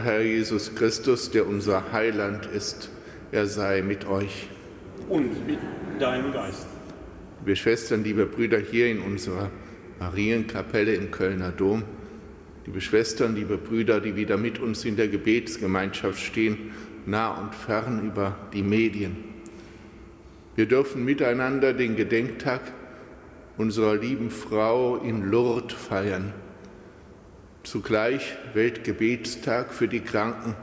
Der Herr Jesus Christus, der unser Heiland ist, er sei mit euch. Und mit deinem Geist. Liebe Schwestern, liebe Brüder hier in unserer Marienkapelle im Kölner Dom, liebe Schwestern, liebe Brüder, die wieder mit uns in der Gebetsgemeinschaft stehen, nah und fern über die Medien. Wir dürfen miteinander den Gedenktag unserer lieben Frau in Lourdes feiern. Zugleich Weltgebetstag für die Kranken,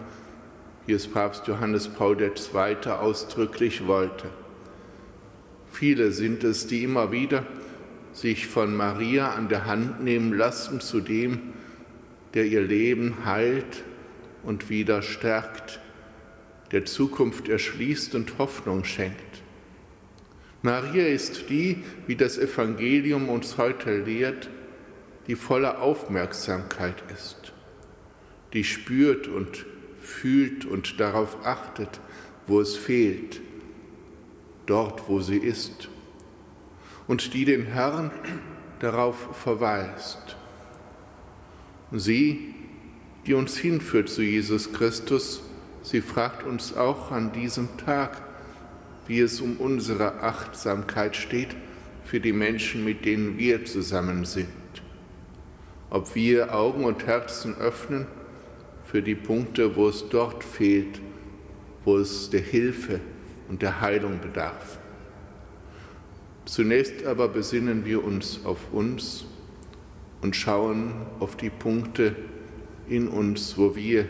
wie es Papst Johannes Paul II. ausdrücklich wollte. Viele sind es, die immer wieder sich von Maria an der Hand nehmen lassen zu dem, der ihr Leben heilt und wieder stärkt, der Zukunft erschließt und Hoffnung schenkt. Maria ist die, wie das Evangelium uns heute lehrt, die voller Aufmerksamkeit ist, die spürt und fühlt und darauf achtet, wo es fehlt, dort, wo sie ist, und die den Herrn darauf verweist. Sie, die uns hinführt zu Jesus Christus, sie fragt uns auch an diesem Tag, wie es um unsere Achtsamkeit steht für die Menschen, mit denen wir zusammen sind. Ob wir Augen und Herzen öffnen für die Punkte, wo es dort fehlt, wo es der Hilfe und der Heilung bedarf. Zunächst aber besinnen wir uns auf uns und schauen auf die Punkte in uns, wo wir,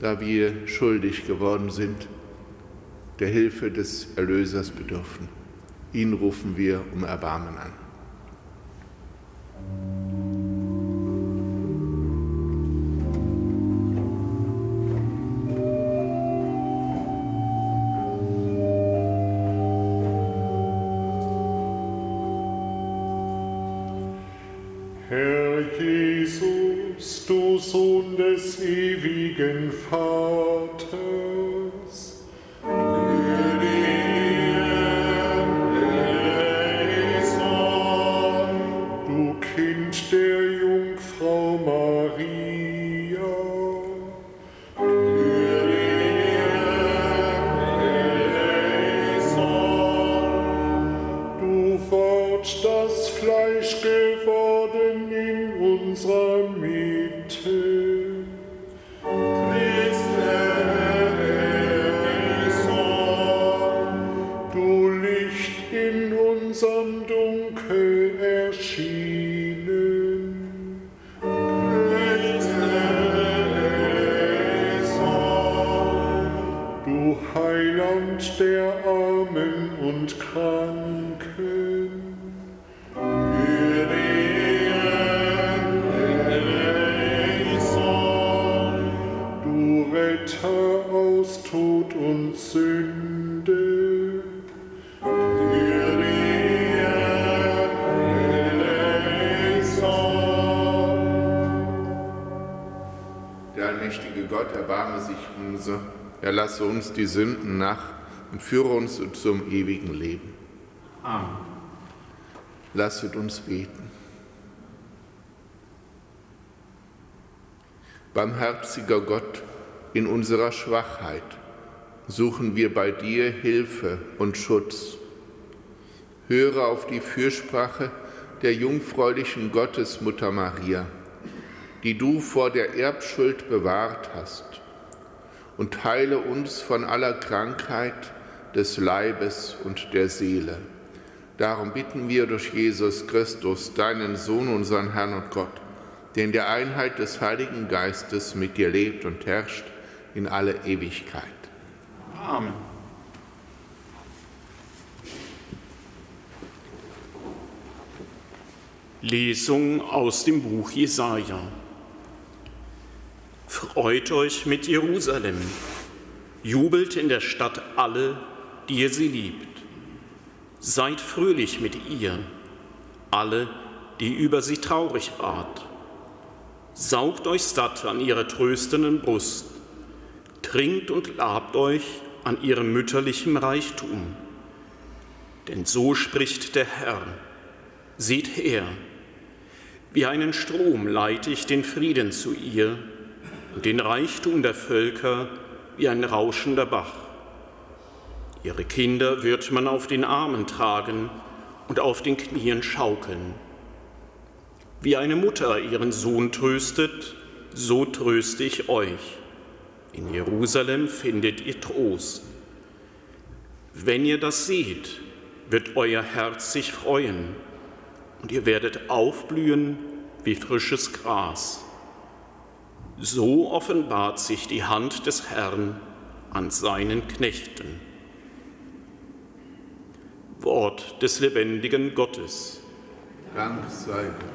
da wir schuldig geworden sind, der Hilfe des Erlösers bedürfen. Ihn rufen wir um Erbarmen an. Gott erbarme sich unser, erlasse uns die Sünden nach und führe uns zum ewigen Leben. Amen. Lasset uns beten. Barmherziger Gott, in unserer Schwachheit suchen wir bei dir Hilfe und Schutz. Höre auf die Fürsprache der jungfräulichen Gottesmutter Maria, die du vor der Erbschuld bewahrt hast, und heile uns von aller Krankheit des Leibes und der Seele. Darum bitten wir durch Jesus Christus, deinen Sohn, unseren Herrn und Gott, der in der Einheit des Heiligen Geistes mit dir lebt und herrscht in alle Ewigkeit. Amen. Lesung aus dem Buch Jesaja. Freut euch mit Jerusalem, jubelt in der Stadt alle, die ihr sie liebt. Seid fröhlich mit ihr, alle, die über sie traurig wart. Saugt euch satt an ihrer tröstenden Brust, trinkt und labt euch an ihrem mütterlichen Reichtum. Denn so spricht der Herr, Seht her, wie einen Strom leite ich den Frieden zu ihr und den Reichtum der Völker wie ein rauschender Bach. Ihre Kinder wird man auf den Armen tragen und auf den Knien schaukeln. Wie eine Mutter ihren Sohn tröstet, so tröste ich euch. In Jerusalem findet ihr Trost. Wenn ihr das seht, wird euer Herz sich freuen und ihr werdet aufblühen wie frisches Gras. So offenbart sich die Hand des Herrn an seinen Knechten. Wort des lebendigen Gottes. Dank sei Gott.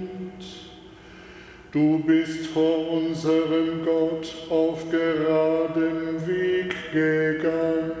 Du bist vor unserem Gott auf geradem Weg gegangen.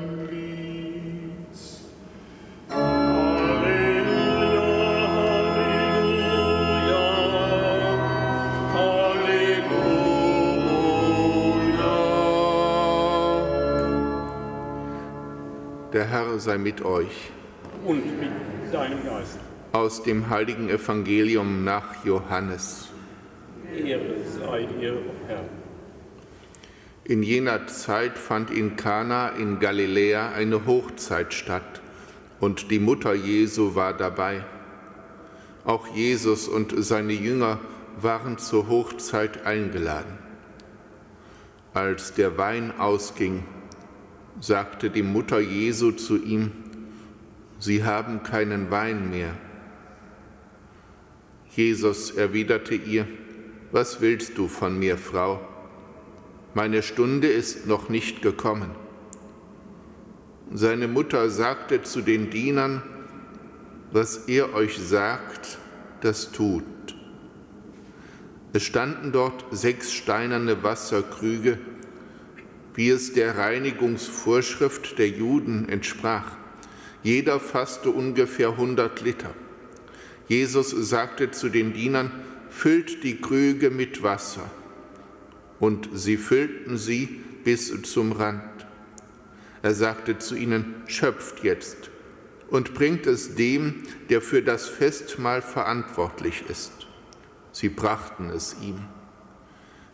sei mit euch. Und mit deinem Geist. Aus dem heiligen Evangelium nach Johannes. Ehre sei dir, Herr. In jener Zeit fand in Kana in Galiläa eine Hochzeit statt und die Mutter Jesu war dabei. Auch Jesus und seine Jünger waren zur Hochzeit eingeladen. Als der Wein ausging, sagte die Mutter Jesu zu ihm, Sie haben keinen Wein mehr. Jesus erwiderte ihr, Was willst du von mir, Frau? Meine Stunde ist noch nicht gekommen. Seine Mutter sagte zu den Dienern, Was er euch sagt, das tut. Es standen dort sechs steinerne Wasserkrüge, wie es der Reinigungsvorschrift der Juden entsprach. Jeder fasste ungefähr 100 Liter. Jesus sagte zu den Dienern, füllt die Krüge mit Wasser. Und sie füllten sie bis zum Rand. Er sagte zu ihnen, schöpft jetzt und bringt es dem, der für das Festmahl verantwortlich ist. Sie brachten es ihm.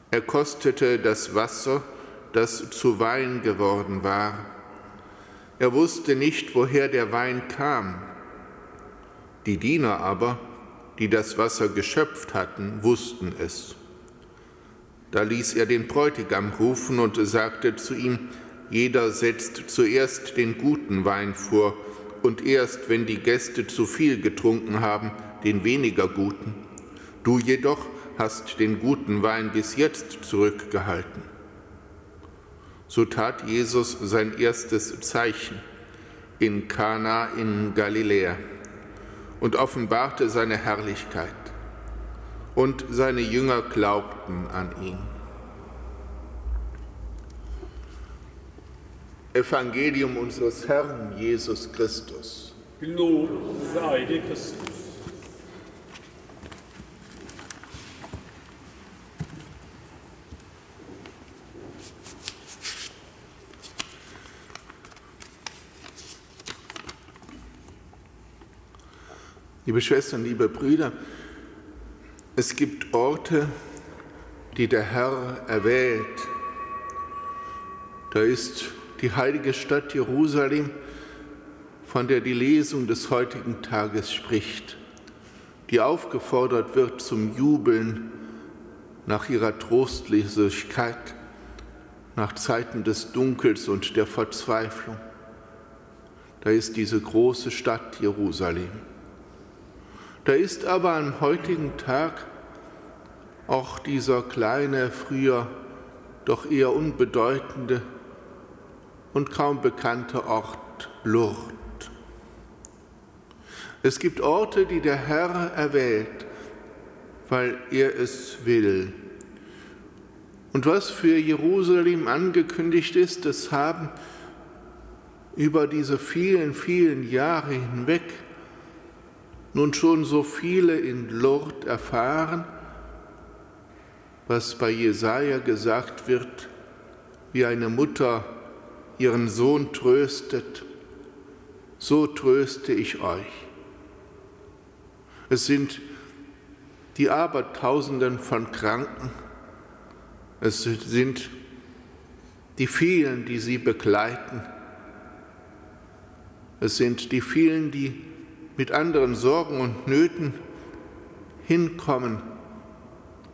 Er kostete das Wasser, das zu Wein geworden war. Er wusste nicht, woher der Wein kam. Die Diener aber, die das Wasser geschöpft hatten, wussten es. Da ließ er den Bräutigam rufen und sagte zu ihm, jeder setzt zuerst den guten Wein vor und erst, wenn die Gäste zu viel getrunken haben, den weniger guten. Du jedoch hast den guten Wein bis jetzt zurückgehalten. So tat Jesus sein erstes Zeichen in Kana in Galiläa und offenbarte seine Herrlichkeit. Und seine Jünger glaubten an ihn. Evangelium unseres Herrn Jesus Christus. Lob sei dir Christus. Liebe Schwestern, liebe Brüder, es gibt Orte, die der Herr erwählt. Da ist die heilige Stadt Jerusalem, von der die Lesung des heutigen Tages spricht, die aufgefordert wird zum Jubeln nach ihrer Trostlosigkeit, nach Zeiten des Dunkels und der Verzweiflung. Da ist diese große Stadt Jerusalem. Da ist aber am heutigen Tag auch dieser kleine, früher doch eher unbedeutende und kaum bekannte Ort Lourdes. Es gibt Orte, die der Herr erwählt, weil er es will. Und was für Jerusalem angekündigt ist, das haben über diese vielen, vielen Jahre hinweg nun schon so viele in Lourdes erfahren, was bei Jesaja gesagt wird, wie eine Mutter ihren Sohn tröstet, so tröste ich euch. Es sind die Abertausenden von Kranken, es sind die vielen, die sie begleiten, es sind die vielen, die mit anderen Sorgen und Nöten hinkommen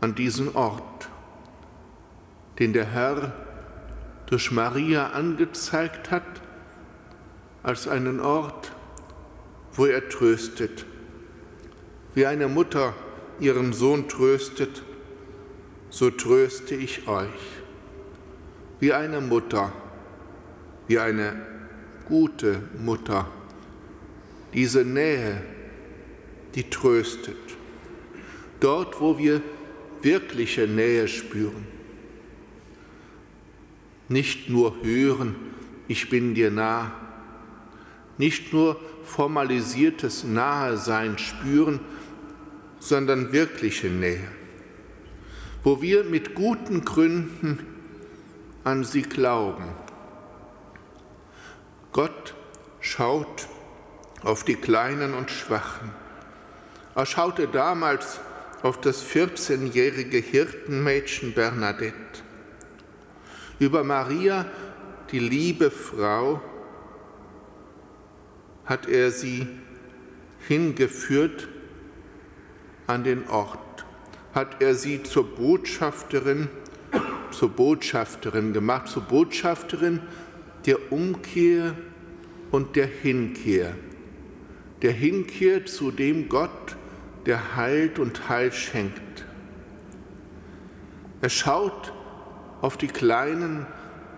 an diesen Ort, den der Herr durch Maria angezeigt hat als einen Ort, wo er tröstet, wie eine Mutter ihren Sohn tröstet, so tröste ich euch. Wie eine Mutter, wie eine gute Mutter diese Nähe, die tröstet. Dort, wo wir wirkliche Nähe spüren. Nicht nur hören, ich bin dir nah. Nicht nur formalisiertes Nahesein spüren, sondern wirkliche Nähe. Wo wir mit guten Gründen an sie glauben. Gott schaut auf die Kleinen und Schwachen. Er schaute damals auf das 14-jährige Hirtenmädchen Bernadette. Über Maria, die liebe Frau, hat er sie hingeführt an den Ort, hat er sie zur Botschafterin, zur Botschafterin gemacht, zur Botschafterin der Umkehr und der Hinkehr der hinkehrt zu dem Gott, der heilt und Heil schenkt. Er schaut auf die Kleinen,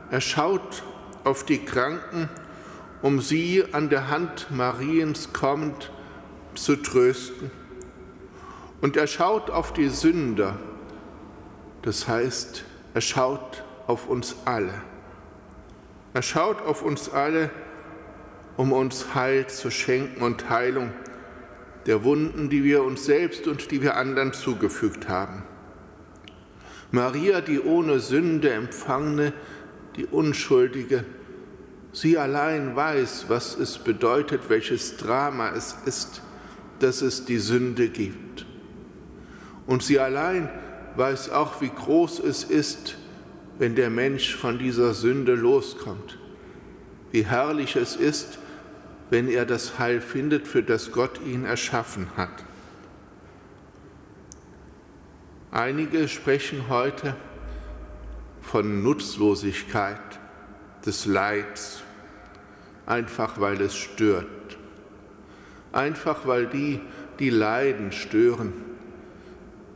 er schaut auf die Kranken, um sie an der Hand Mariens kommend zu trösten. Und er schaut auf die Sünder, das heißt, er schaut auf uns alle. Er schaut auf uns alle, um uns Heil zu schenken und Heilung der Wunden, die wir uns selbst und die wir anderen zugefügt haben. Maria, die ohne Sünde empfangene, die Unschuldige, sie allein weiß, was es bedeutet, welches Drama es ist, dass es die Sünde gibt. Und sie allein weiß auch, wie groß es ist, wenn der Mensch von dieser Sünde loskommt. Wie herrlich es ist, wenn er das Heil findet, für das Gott ihn erschaffen hat. Einige sprechen heute von Nutzlosigkeit des Leids, einfach weil es stört, einfach weil die, die leiden, stören,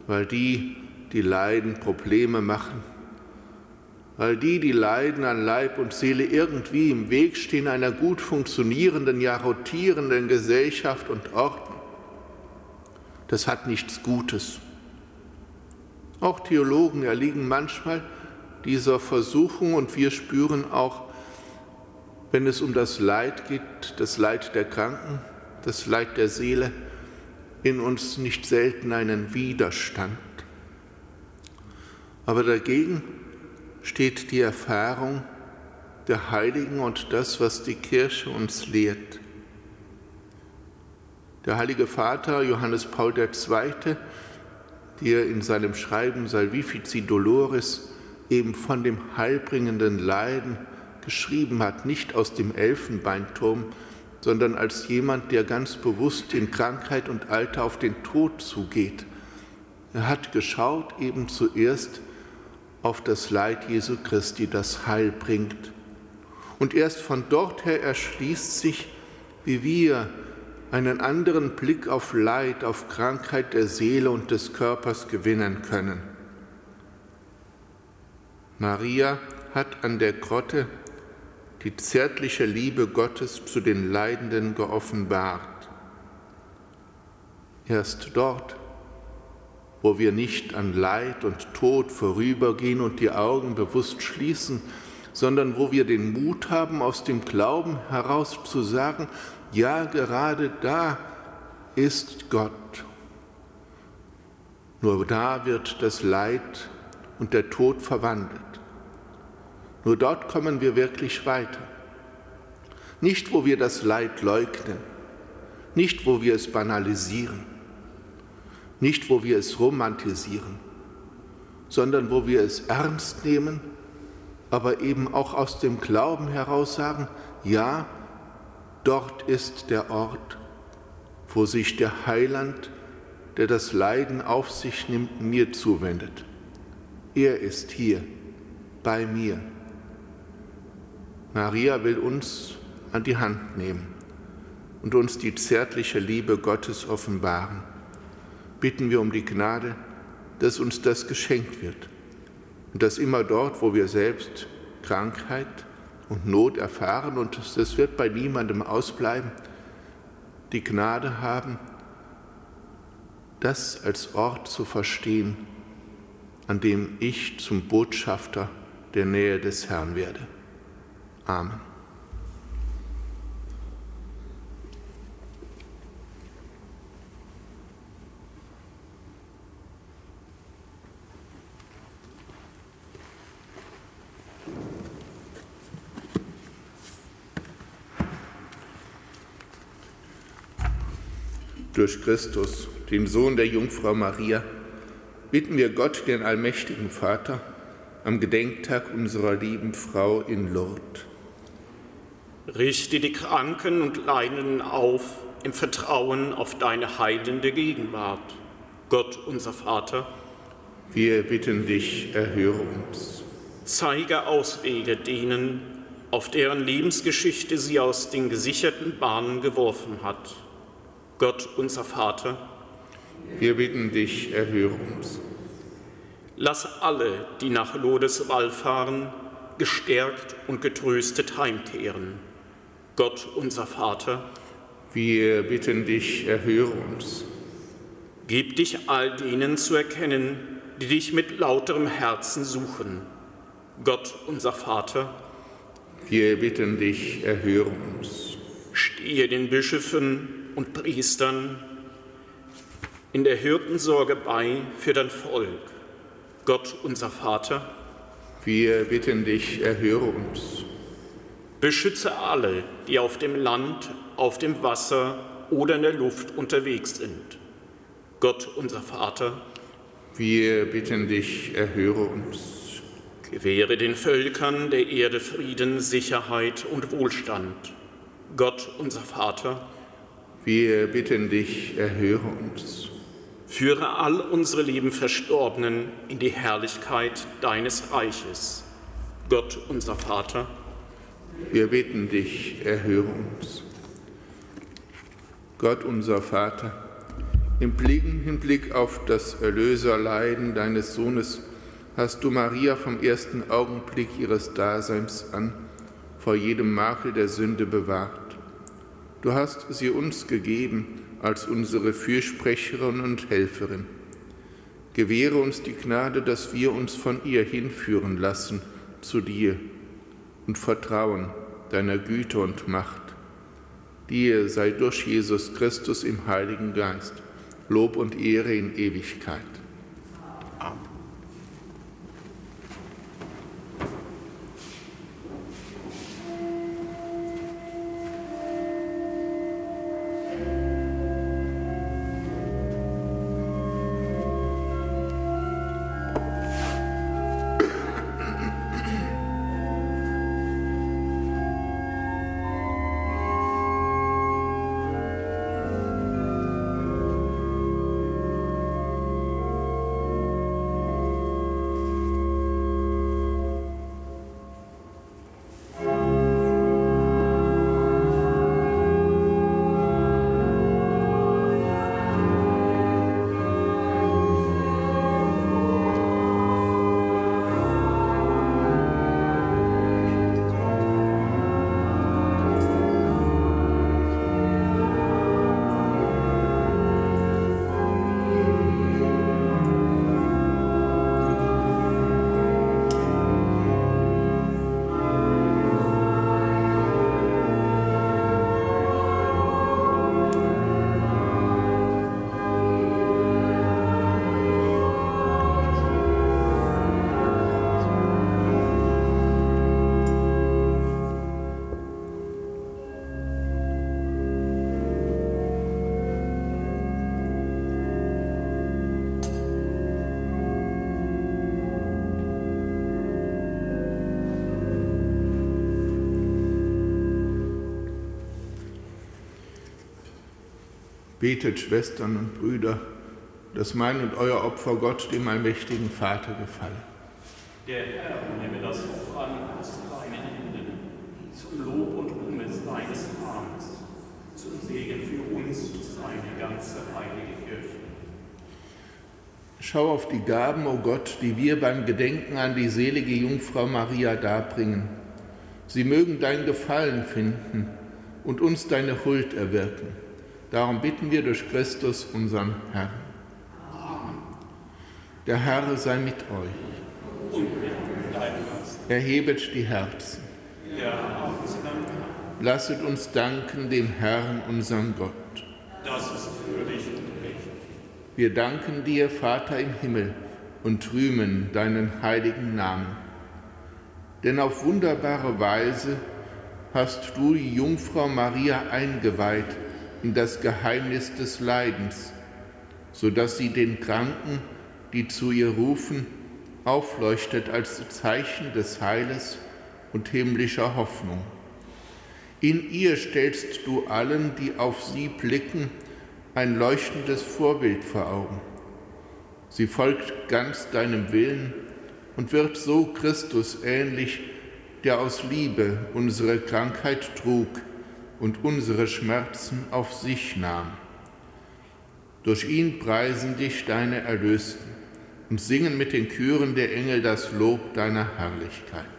weil die, die leiden, Probleme machen, weil die, die leiden an Leib und Seele, irgendwie im Weg stehen einer gut funktionierenden, ja rotierenden Gesellschaft und Ordnung. Das hat nichts Gutes. Auch Theologen erliegen manchmal dieser Versuchung und wir spüren auch, wenn es um das Leid geht, das Leid der Kranken, das Leid der Seele, in uns nicht selten einen Widerstand. Aber dagegen steht die Erfahrung der Heiligen und das, was die Kirche uns lehrt. Der Heilige Vater Johannes Paul II., der in seinem Schreiben Salvifici Dolores eben von dem heilbringenden Leiden geschrieben hat, nicht aus dem Elfenbeinturm, sondern als jemand, der ganz bewusst in Krankheit und Alter auf den Tod zugeht. Er hat geschaut eben zuerst auf das Leid Jesu Christi, das Heil bringt. Und erst von dort her erschließt sich, wie wir einen anderen Blick auf Leid, auf Krankheit der Seele und des Körpers gewinnen können. Maria hat an der Grotte die zärtliche Liebe Gottes zu den Leidenden geoffenbart. Erst dort wo wir nicht an Leid und Tod vorübergehen und die Augen bewusst schließen, sondern wo wir den Mut haben, aus dem Glauben heraus zu sagen, ja, gerade da ist Gott. Nur da wird das Leid und der Tod verwandelt. Nur dort kommen wir wirklich weiter. Nicht, wo wir das Leid leugnen, nicht, wo wir es banalisieren, nicht, wo wir es romantisieren, sondern wo wir es ernst nehmen, aber eben auch aus dem Glauben heraus sagen, ja, dort ist der Ort, wo sich der Heiland, der das Leiden auf sich nimmt, mir zuwendet. Er ist hier, bei mir. Maria will uns an die Hand nehmen und uns die zärtliche Liebe Gottes offenbaren bitten wir um die Gnade, dass uns das geschenkt wird und dass immer dort, wo wir selbst Krankheit und Not erfahren, und das wird bei niemandem ausbleiben, die Gnade haben, das als Ort zu verstehen, an dem ich zum Botschafter der Nähe des Herrn werde. Amen. Durch Christus, den Sohn der Jungfrau Maria, bitten wir Gott, den allmächtigen Vater, am Gedenktag unserer lieben Frau in Lourdes. Richte die Kranken und Leidenden auf im Vertrauen auf deine heilende Gegenwart. Gott, unser Vater, wir bitten dich, erhöre uns. Zeige Auswege denen, auf deren Lebensgeschichte sie aus den gesicherten Bahnen geworfen hat Gott unser Vater, wir bitten dich, erhöre uns. Lass alle, die nach Lodes Wall fahren, gestärkt und getröstet heimkehren. Gott unser Vater, wir bitten dich, erhöre uns. Gib dich all denen zu erkennen, die dich mit lauterem Herzen suchen. Gott unser Vater, wir bitten dich, erhöre uns. Stehe den Bischöfen und Priestern in der Hirtensorge bei für dein Volk. Gott unser Vater, wir bitten dich, erhöre uns. Beschütze alle, die auf dem Land, auf dem Wasser oder in der Luft unterwegs sind. Gott unser Vater, wir bitten dich, erhöre uns. Gewähre den Völkern der Erde Frieden, Sicherheit und Wohlstand. Gott unser Vater, wir bitten dich, erhöre uns. Führe all unsere lieben Verstorbenen in die Herrlichkeit deines Reiches. Gott unser Vater, wir bitten dich, erhöre uns. Gott unser Vater, im Hinblick auf das Erlöserleiden deines Sohnes hast du Maria vom ersten Augenblick ihres Daseins an vor jedem Makel der Sünde bewahrt. Du hast sie uns gegeben, als unsere Fürsprecherin und Helferin. Gewähre uns die Gnade, dass wir uns von ihr hinführen lassen zu dir und vertrauen deiner Güte und Macht. Dir sei durch Jesus Christus im Heiligen Geist Lob und Ehre in Ewigkeit. Betet, Schwestern und Brüder, dass mein und euer Opfer Gott, dem allmächtigen Vater, gefalle. Der Herr nehme das Opfer an aus deinen Händen, zum Lob und Ruhme seines Namens, zum Segen für uns und seine ganze heilige Kirche. Schau auf die Gaben, o oh Gott, die wir beim Gedenken an die selige Jungfrau Maria darbringen. Sie mögen dein Gefallen finden und uns deine Huld erwirken Darum bitten wir durch Christus, unseren Herrn. Der Herr sei mit euch. Erhebet die Herzen. Lasset uns danken dem Herrn, unserem Gott. Das ist würdig und recht. Wir danken dir, Vater im Himmel, und rühmen deinen heiligen Namen. Denn auf wunderbare Weise hast du die Jungfrau Maria eingeweiht in das Geheimnis des Leidens, so dass sie den Kranken, die zu ihr rufen, aufleuchtet als Zeichen des Heiles und himmlischer Hoffnung. In ihr stellst du allen, die auf sie blicken, ein leuchtendes Vorbild vor Augen. Sie folgt ganz deinem Willen und wird so Christus ähnlich, der aus Liebe unsere Krankheit trug und unsere Schmerzen auf sich nahm. Durch ihn preisen dich deine Erlösten und singen mit den Küren der Engel das Lob deiner Herrlichkeit.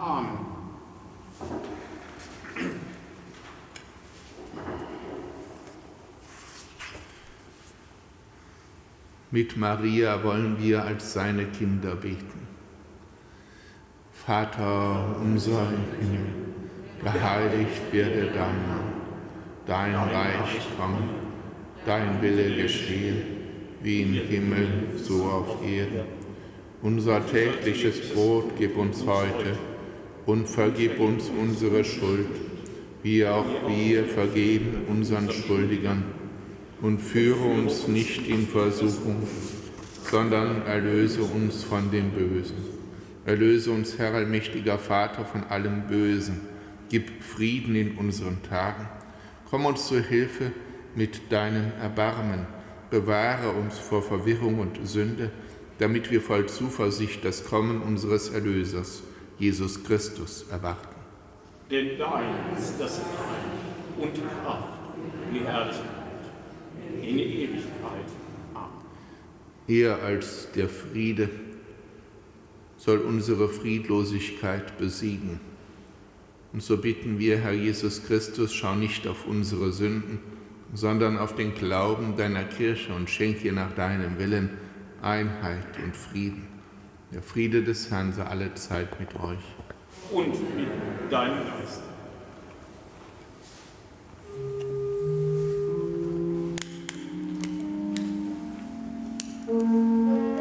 Amen. Mit Maria wollen wir als seine Kinder beten. Vater unser im Himmel, geheiligt werde dein Name, dein Reich komme, dein Wille geschehe, wie im Himmel, so auf Erden. Unser tägliches Brot gib uns heute und vergib uns unsere Schuld, wie auch wir vergeben unseren Schuldigern. Und führe uns nicht in Versuchung, sondern erlöse uns von dem Bösen. Erlöse uns, Herr allmächtiger Vater, von allem Bösen. Gib Frieden in unseren Tagen. Komm uns zur Hilfe mit deinem Erbarmen. Bewahre uns vor Verwirrung und Sünde, damit wir voll Zuversicht das Kommen unseres Erlösers, Jesus Christus, erwarten. Denn dein ist das Reich und die Kraft und die Herrlichkeit in Ewigkeit. Amen. Eher als der Friede soll unsere Friedlosigkeit besiegen. Und so bitten wir, Herr Jesus Christus, schau nicht auf unsere Sünden, sondern auf den Glauben deiner Kirche und schenke nach deinem Willen Einheit und Frieden. Der Friede des Herrn sei alle Zeit mit euch. Und mit deinem Geist. O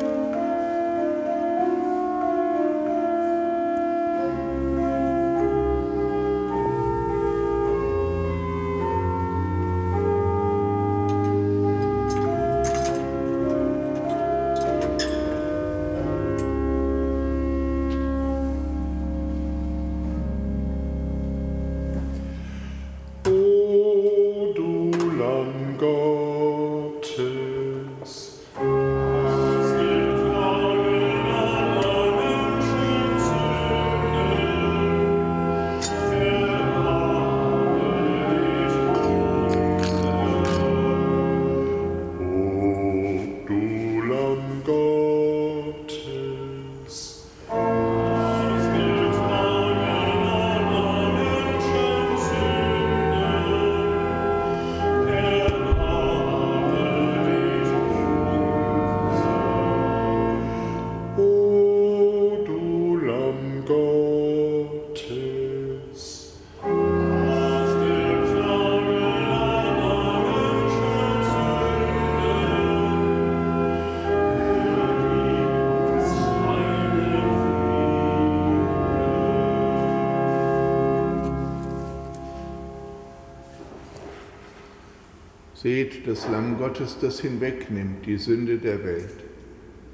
Seht das Lamm Gottes, das hinwegnimmt die Sünde der Welt.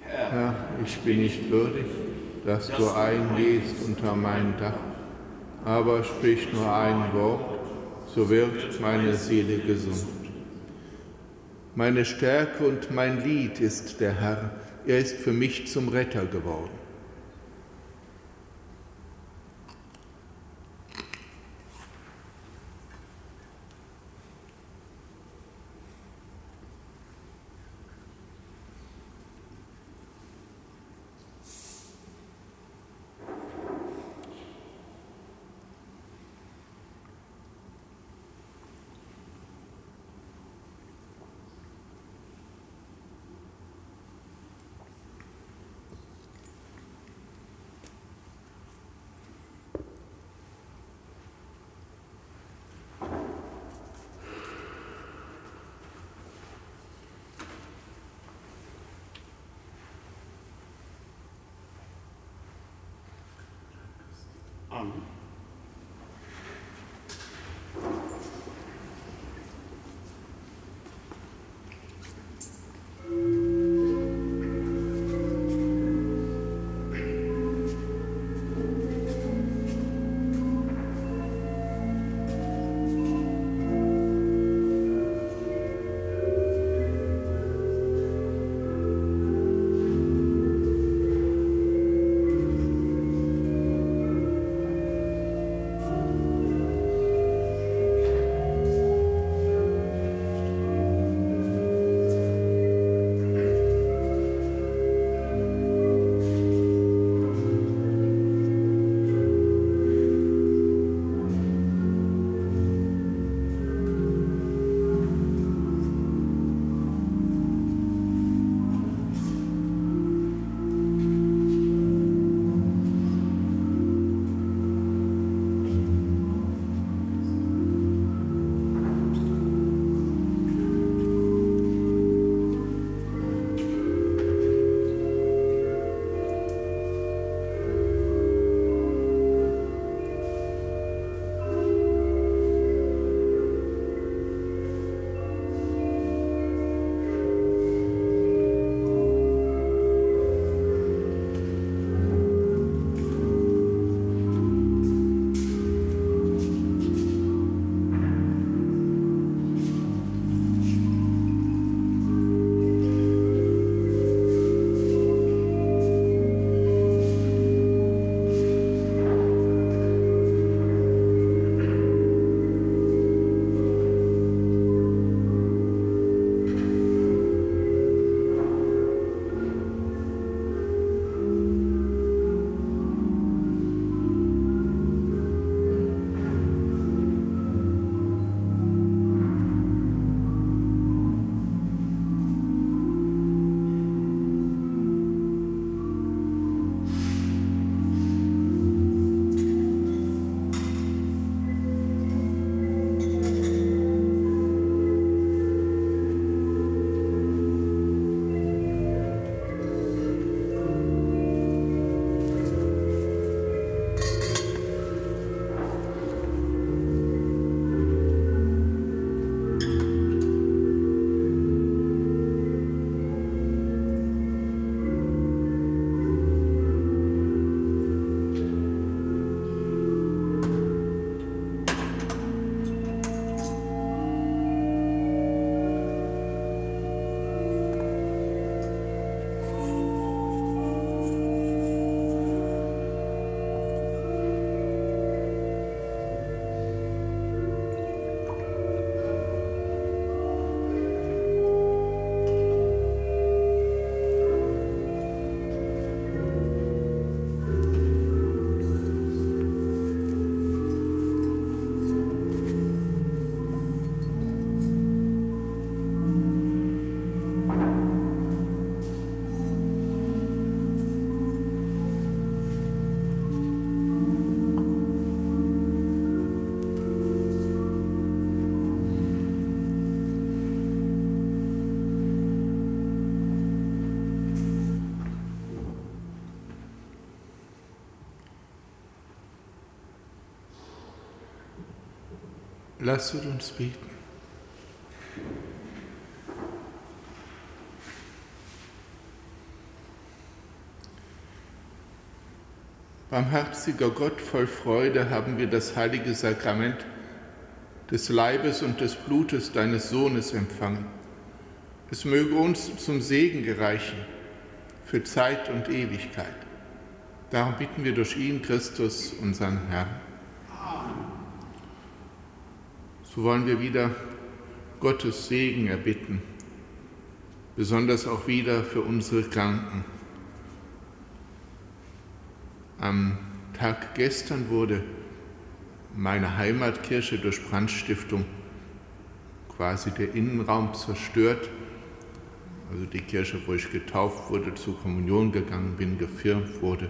Herr, ich bin nicht würdig, dass du eingehst unter mein Dach, aber sprich nur ein Wort, so wird meine Seele gesund. Meine Stärke und mein Lied ist der Herr, er ist für mich zum Retter geworden. Lasset uns beten. Barmherziger Gott, voll Freude haben wir das heilige Sakrament des Leibes und des Blutes deines Sohnes empfangen. Es möge uns zum Segen gereichen für Zeit und Ewigkeit. Darum bitten wir durch ihn, Christus, unseren Herrn. So wollen wir wieder Gottes Segen erbitten, besonders auch wieder für unsere Kranken. Am Tag gestern wurde meine Heimatkirche durch Brandstiftung quasi der Innenraum zerstört. Also die Kirche, wo ich getauft wurde, zur Kommunion gegangen bin, gefirmt wurde,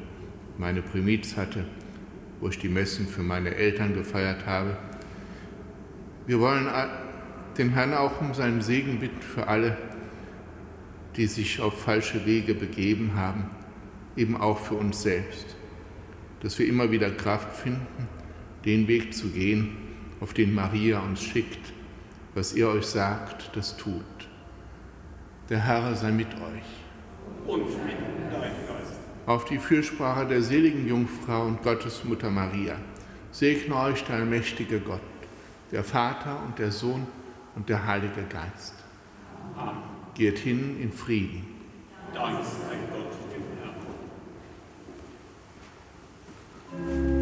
meine Primiz hatte, wo ich die Messen für meine Eltern gefeiert habe. Wir wollen den Herrn auch um seinen Segen bitten für alle, die sich auf falsche Wege begeben haben, eben auch für uns selbst, dass wir immer wieder Kraft finden, den Weg zu gehen, auf den Maria uns schickt. Was ihr euch sagt, das tut. Der Herr sei mit euch. Und mit deinem Geist. Auf die Fürsprache der seligen Jungfrau und Gottesmutter Maria segne euch der allmächtige Gott, der Vater und der Sohn und der Heilige Geist. Amen. Geht hin in Frieden. Dank sei Gott, dem Herrn.